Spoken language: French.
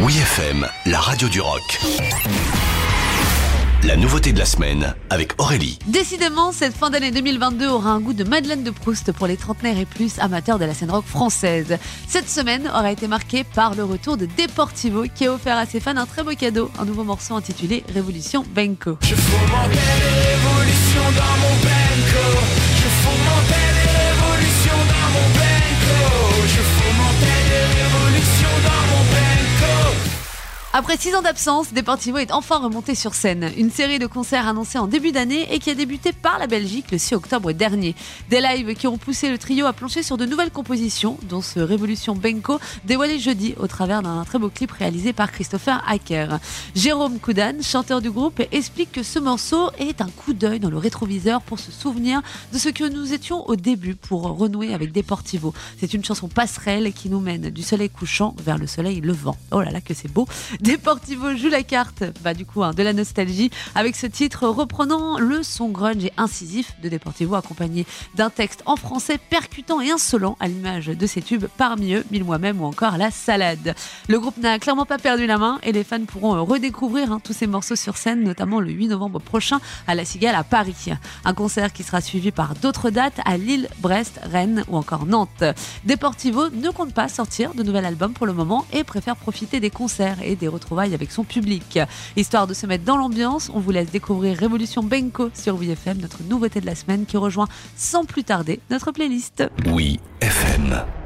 Oui FM, la radio du rock. La nouveauté de la semaine avec Aurélie. Décidément, cette fin d'année 2022 aura un goût de Madeleine de Proust pour les trentenaires et plus amateurs de la scène rock française. Cette semaine aura été marquée par le retour de Deportivo qui a offert à ses fans un très beau cadeau, un nouveau morceau intitulé Révolution Benko. Je Après six ans d'absence, Deportivo est enfin remonté sur scène. Une série de concerts annoncés en début d'année et qui a débuté par la Belgique le 6 octobre dernier. Des lives qui ont poussé le trio à plancher sur de nouvelles compositions, dont ce Révolution Benko, dévoilé jeudi au travers d'un très beau clip réalisé par Christopher Hacker. Jérôme Koudan, chanteur du groupe, explique que ce morceau est un coup d'œil dans le rétroviseur pour se souvenir de ce que nous étions au début pour renouer avec Deportivo. C'est une chanson passerelle qui nous mène du soleil couchant vers le soleil levant. Oh là là que c'est beau. Deportivo joue la carte, bah du coup hein, de la nostalgie, avec ce titre reprenant le son grunge et incisif de Deportivo, accompagné d'un texte en français percutant et insolent à l'image de ses tubes, parmi eux Mille moi-même ou encore La Salade. Le groupe n'a clairement pas perdu la main et les fans pourront euh, redécouvrir hein, tous ces morceaux sur scène, notamment le 8 novembre prochain à la Cigale à Paris. Un concert qui sera suivi par d'autres dates à Lille, Brest, Rennes ou encore Nantes. Deportivo ne compte pas sortir de nouvel album pour le moment et préfère profiter des concerts et des avec son public. Histoire de se mettre dans l'ambiance, on vous laisse découvrir Révolution Benko sur WFM, notre nouveauté de la semaine qui rejoint sans plus tarder notre playlist. Oui FM.